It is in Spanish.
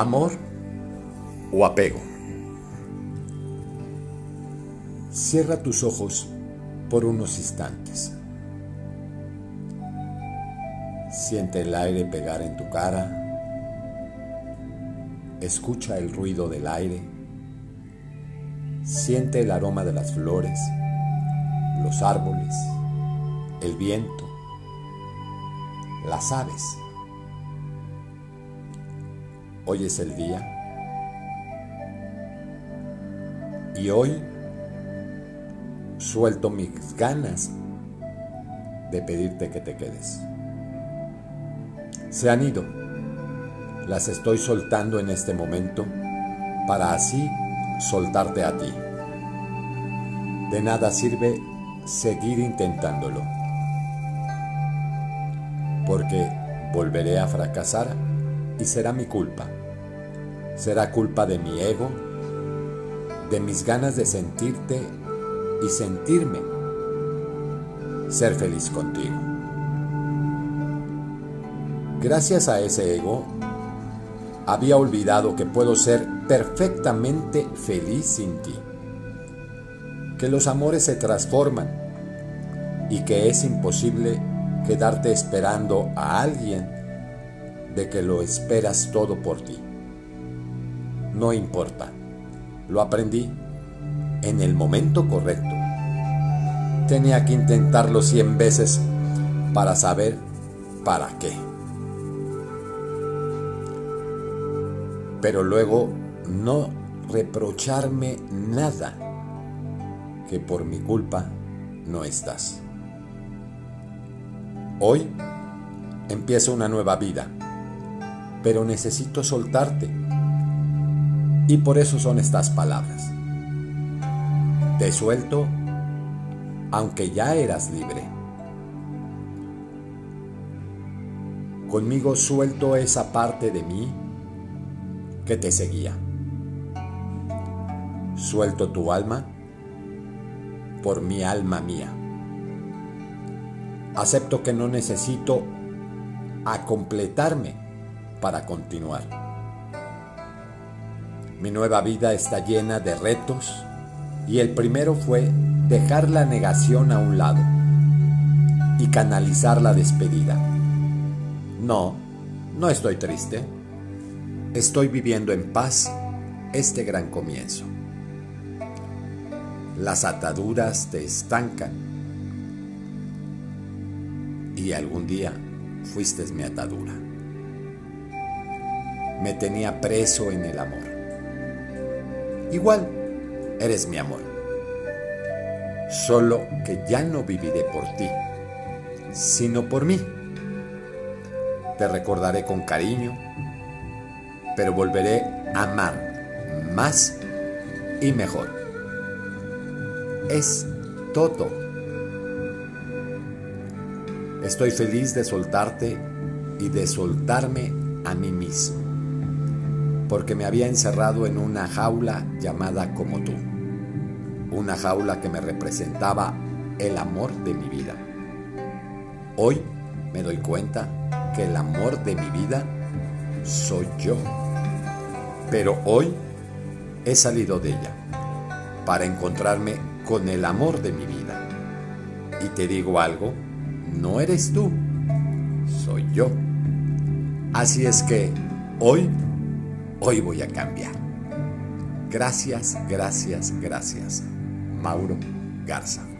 amor o apego. Cierra tus ojos por unos instantes. Siente el aire pegar en tu cara. Escucha el ruido del aire. Siente el aroma de las flores, los árboles, el viento, las aves. Hoy es el día. Y hoy suelto mis ganas de pedirte que te quedes. Se han ido. Las estoy soltando en este momento para así soltarte a ti. De nada sirve seguir intentándolo. Porque volveré a fracasar y será mi culpa. Será culpa de mi ego, de mis ganas de sentirte y sentirme ser feliz contigo. Gracias a ese ego, había olvidado que puedo ser perfectamente feliz sin ti, que los amores se transforman y que es imposible quedarte esperando a alguien de que lo esperas todo por ti. No importa, lo aprendí en el momento correcto. Tenía que intentarlo cien veces para saber para qué. Pero luego no reprocharme nada que por mi culpa no estás. Hoy empieza una nueva vida, pero necesito soltarte. Y por eso son estas palabras. Te suelto aunque ya eras libre. Conmigo suelto esa parte de mí que te seguía. Suelto tu alma por mi alma mía. Acepto que no necesito a completarme para continuar. Mi nueva vida está llena de retos y el primero fue dejar la negación a un lado y canalizar la despedida. No, no estoy triste. Estoy viviendo en paz este gran comienzo. Las ataduras te estancan y algún día fuiste mi atadura. Me tenía preso en el amor. Igual eres mi amor. Solo que ya no viviré por ti, sino por mí. Te recordaré con cariño, pero volveré a amar más y mejor. Es todo. Estoy feliz de soltarte y de soltarme a mí mismo porque me había encerrado en una jaula llamada como tú, una jaula que me representaba el amor de mi vida. Hoy me doy cuenta que el amor de mi vida soy yo, pero hoy he salido de ella para encontrarme con el amor de mi vida. Y te digo algo, no eres tú, soy yo. Así es que hoy Hoy voy a cambiar. Gracias, gracias, gracias. Mauro Garza.